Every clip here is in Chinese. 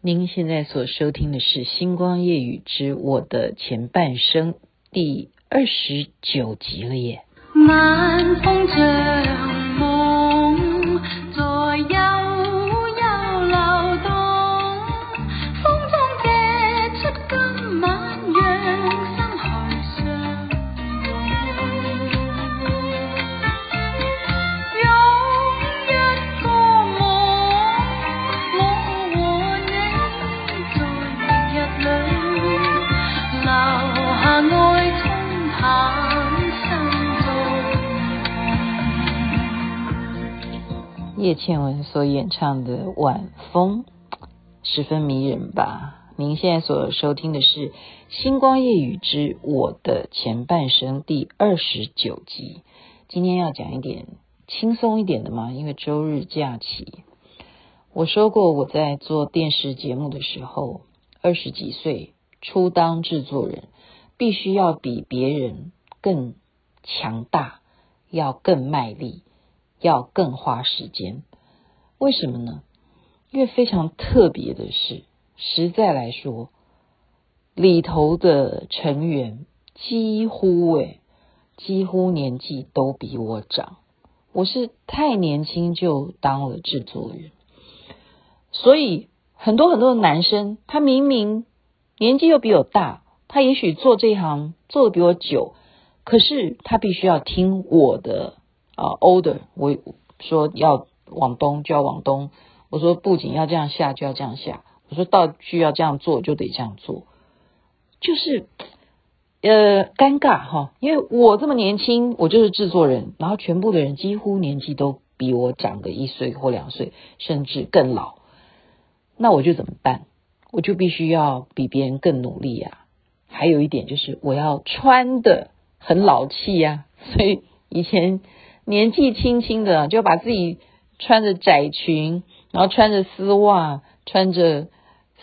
您现在所收听的是《星光夜雨之我的前半生》第二十九集了耶。叶倩文所演唱的《晚风》十分迷人吧？您现在所收听的是《星光夜雨之我的前半生》第二十九集。今天要讲一点轻松一点的嘛，因为周日假期。我说过，我在做电视节目的时候，二十几岁初当制作人，必须要比别人更强大，要更卖力。要更花时间，为什么呢？因为非常特别的是，实在来说，里头的成员几乎诶，几乎年纪都比我长。我是太年轻就当了制作人，所以很多很多的男生，他明明年纪又比我大，他也许做这一行做的比我久，可是他必须要听我的。啊，order，我说要往东就要往东，我说布景要这样下就要这样下，我说道具要这样做就得这样做，就是呃尴尬哈，因为我这么年轻，我就是制作人，然后全部的人几乎年纪都比我长个一岁或两岁，甚至更老，那我就怎么办？我就必须要比别人更努力呀。还有一点就是我要穿得很老气呀，所以以前。年纪轻轻的就把自己穿着窄裙，然后穿着丝袜，穿着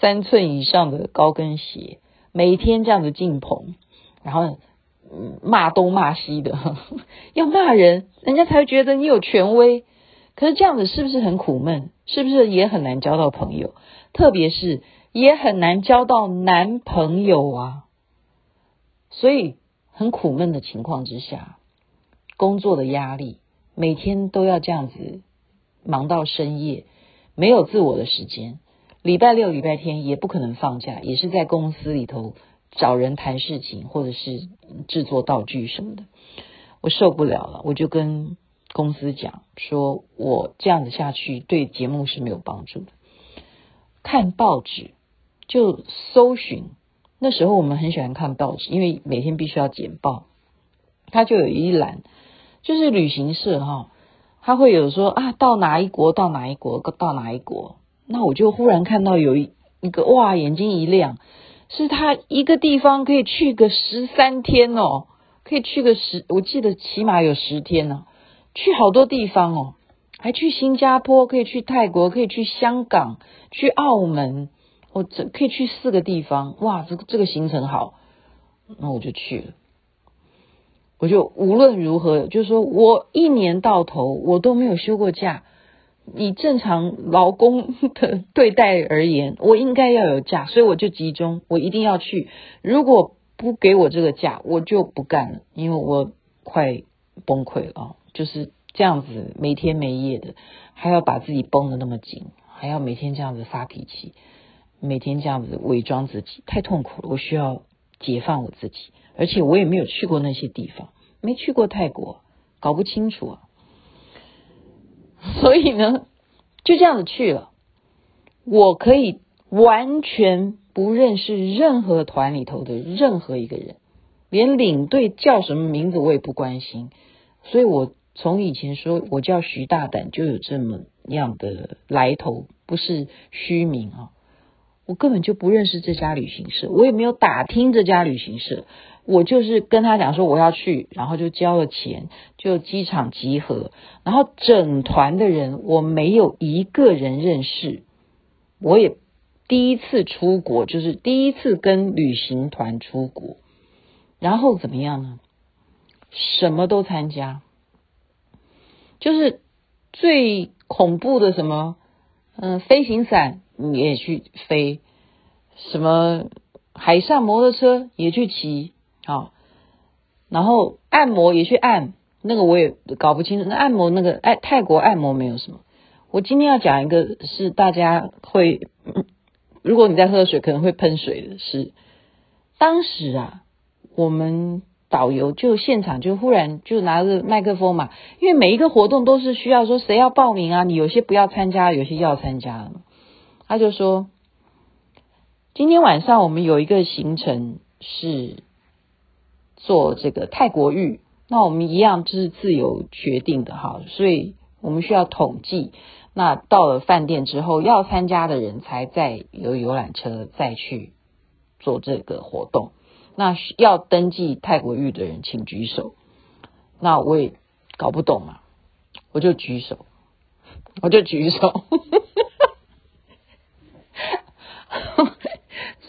三寸以上的高跟鞋，每天这样子进棚，然后骂东骂西的，要骂人，人家才会觉得你有权威。可是这样子是不是很苦闷？是不是也很难交到朋友？特别是也很难交到男朋友啊。所以很苦闷的情况之下。工作的压力，每天都要这样子忙到深夜，没有自我的时间。礼拜六、礼拜天也不可能放假，也是在公司里头找人谈事情，或者是制作道具什么的。我受不了了，我就跟公司讲，说我这样子下去对节目是没有帮助的。看报纸就搜寻，那时候我们很喜欢看报纸，因为每天必须要剪报，它就有一栏。就是旅行社哈，他会有说啊，到哪一国，到哪一国，到哪一国。那我就忽然看到有一一个哇，眼睛一亮，是他一个地方可以去个十三天哦，可以去个十，我记得起码有十天呢，去好多地方哦，还去新加坡，可以去泰国，可以去香港，去澳门，我这可以去四个地方，哇，这个这个行程好，那我就去了。我就无论如何，就是说我一年到头我都没有休过假。以正常劳工的对待而言，我应该要有假，所以我就集中，我一定要去。如果不给我这个假，我就不干了，因为我快崩溃了！就是这样子，没天没夜的，还要把自己绷得那么紧，还要每天这样子发脾气，每天这样子伪装自己，太痛苦了。我需要解放我自己。而且我也没有去过那些地方，没去过泰国，搞不清楚啊。所以呢，就这样子去了。我可以完全不认识任何团里头的任何一个人，连领队叫什么名字我也不关心。所以我从以前说我叫徐大胆就有这么样的来头，不是虚名啊。我根本就不认识这家旅行社，我也没有打听这家旅行社。我就是跟他讲说我要去，然后就交了钱，就机场集合，然后整团的人我没有一个人认识，我也第一次出国，就是第一次跟旅行团出国，然后怎么样呢？什么都参加，就是最恐怖的什么，嗯，飞行伞你也去飞，什么海上摩托车也去骑，好，然后按摩也去按，那个我也搞不清楚。那按摩那个哎，泰国按摩没有什么。我今天要讲一个是大家会，如果你在喝水可能会喷水的是，当时啊，我们。导游就现场就忽然就拿着麦克风嘛，因为每一个活动都是需要说谁要报名啊，你有些不要参加，有些要参加。他就说，今天晚上我们有一个行程是做这个泰国浴，那我们一样就是自由决定的哈，所以我们需要统计。那到了饭店之后，要参加的人才再由游览车再去做这个活动。那要登记泰国浴的人，请举手。那我也搞不懂嘛，我就举手，我就举手。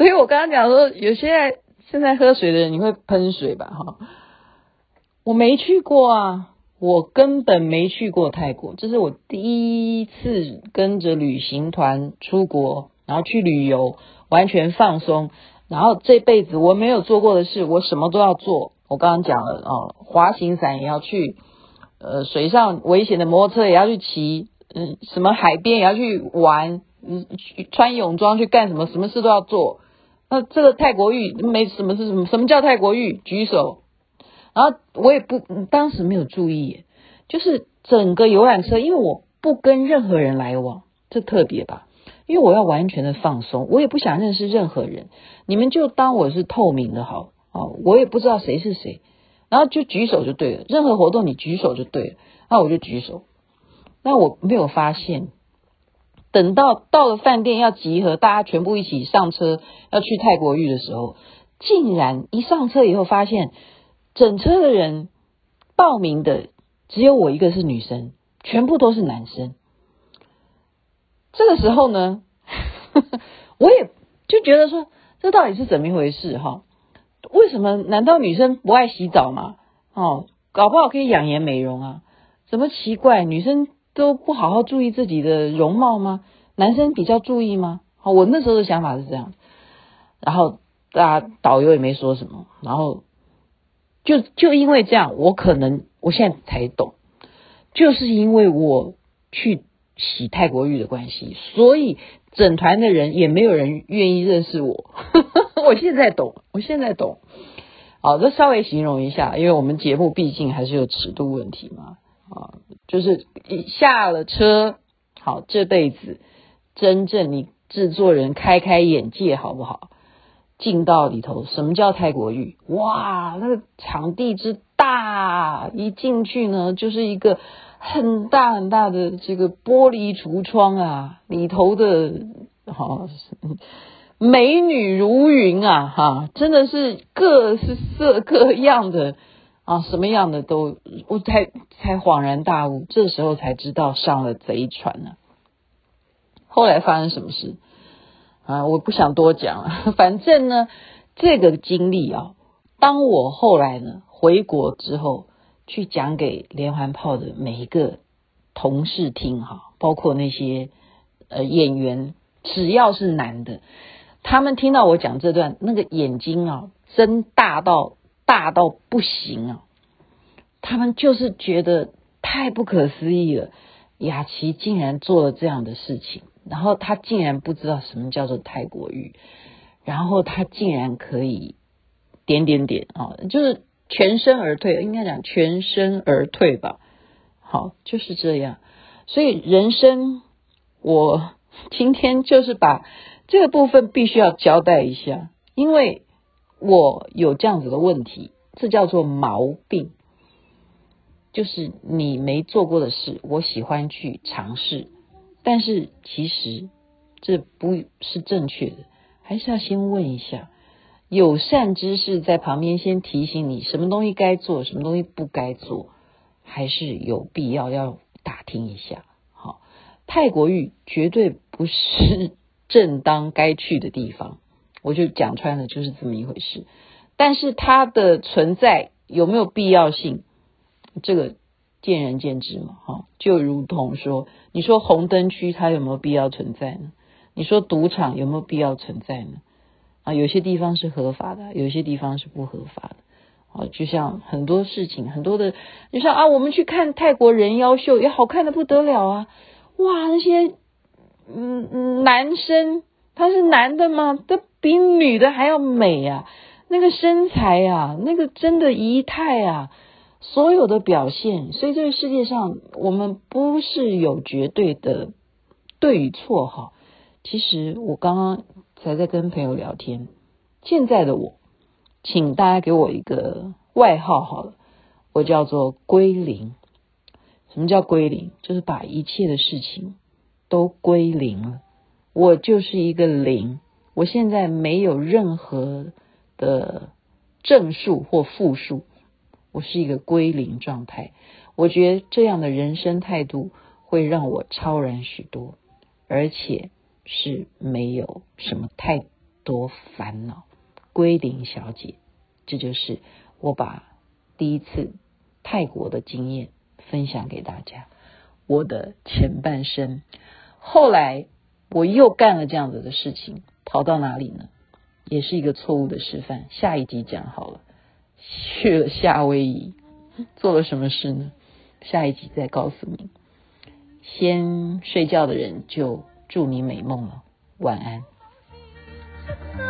所以我刚刚讲说，有些现在喝水的人，你会喷水吧？哈，我没去过啊，我根本没去过泰国，这是我第一次跟着旅行团出国，然后去旅游，完全放松。然后这辈子我没有做过的事，我什么都要做。我刚刚讲了哦，滑行伞也要去，呃，水上危险的摩托车也要去骑，嗯，什么海边也要去玩，嗯，穿泳装去干什么，什么事都要做。那这个泰国浴没什么是什么？什么叫泰国浴？举手。然后我也不当时没有注意，就是整个游览车，因为我不跟任何人来往，这特别吧。因为我要完全的放松，我也不想认识任何人，你们就当我是透明的好哦，我也不知道谁是谁，然后就举手就对了，任何活动你举手就对了，那我就举手。那我没有发现，等到到了饭店要集合，大家全部一起上车要去泰国浴的时候，竟然一上车以后发现，整车的人报名的只有我一个是女生，全部都是男生。这个时候呢，我也就觉得说，这到底是怎么一回事哈？为什么？难道女生不爱洗澡吗？哦，搞不好可以养颜美容啊？怎么奇怪？女生都不好好注意自己的容貌吗？男生比较注意吗？好，我那时候的想法是这样。然后大家导游也没说什么。然后就就因为这样，我可能我现在才懂，就是因为我去。洗泰国浴的关系，所以整团的人也没有人愿意认识我。我现在懂，我现在懂。好，这稍微形容一下，因为我们节目毕竟还是有尺度问题嘛。啊，就是一下了车，好，这辈子真正你制作人开开眼界好不好？进到里头，什么叫泰国浴？哇，那个场地之大，一进去呢，就是一个。很大很大的这个玻璃橱窗啊，里头的哈美女如云啊，哈，真的是各是色各样的啊，什么样的都，我才才恍然大悟，这时候才知道上了贼船呢、啊。后来发生什么事啊？我不想多讲了，反正呢，这个经历啊，当我后来呢回国之后。去讲给连环炮的每一个同事听哈，包括那些呃演员，只要是男的，他们听到我讲这段，那个眼睛啊，睁大到大到不行啊，他们就是觉得太不可思议了，雅琪竟然做了这样的事情，然后他竟然不知道什么叫做泰国语，然后他竟然可以点点点啊，就是。全身而退，应该讲全身而退吧。好，就是这样。所以人生，我 今天就是把这个部分必须要交代一下，因为我有这样子的问题，这叫做毛病，就是你没做过的事，我喜欢去尝试，但是其实这不是正确的，还是要先问一下。友善之士在旁边先提醒你什么东西该做，什么东西不该做，还是有必要要打听一下。好，泰国玉绝对不是正当该去的地方，我就讲穿了就是这么一回事。但是它的存在有没有必要性，这个见仁见智嘛。哈，就如同说，你说红灯区它有没有必要存在呢？你说赌场有没有必要存在呢？啊，有些地方是合法的，有些地方是不合法的。啊，就像很多事情，很多的，就像啊，我们去看泰国人妖秀，也好看的不得了啊！哇，那些嗯嗯男生，他是男的吗？都比女的还要美啊！那个身材啊，那个真的仪态啊，所有的表现，所以这个世界上，我们不是有绝对的对与错哈。其实我刚刚才在跟朋友聊天，现在的我。请大家给我一个外号好了，我叫做归零。什么叫归零？就是把一切的事情都归零了。我就是一个零，我现在没有任何的正数或负数，我是一个归零状态。我觉得这样的人生态度会让我超然许多，而且是没有什么太多烦恼。归零小姐，这就是我把第一次泰国的经验分享给大家。我的前半生，后来我又干了这样子的事情，跑到哪里呢？也是一个错误的示范。下一集讲好了，去了夏威夷，做了什么事呢？下一集再告诉你。先睡觉的人就祝你美梦了，晚安。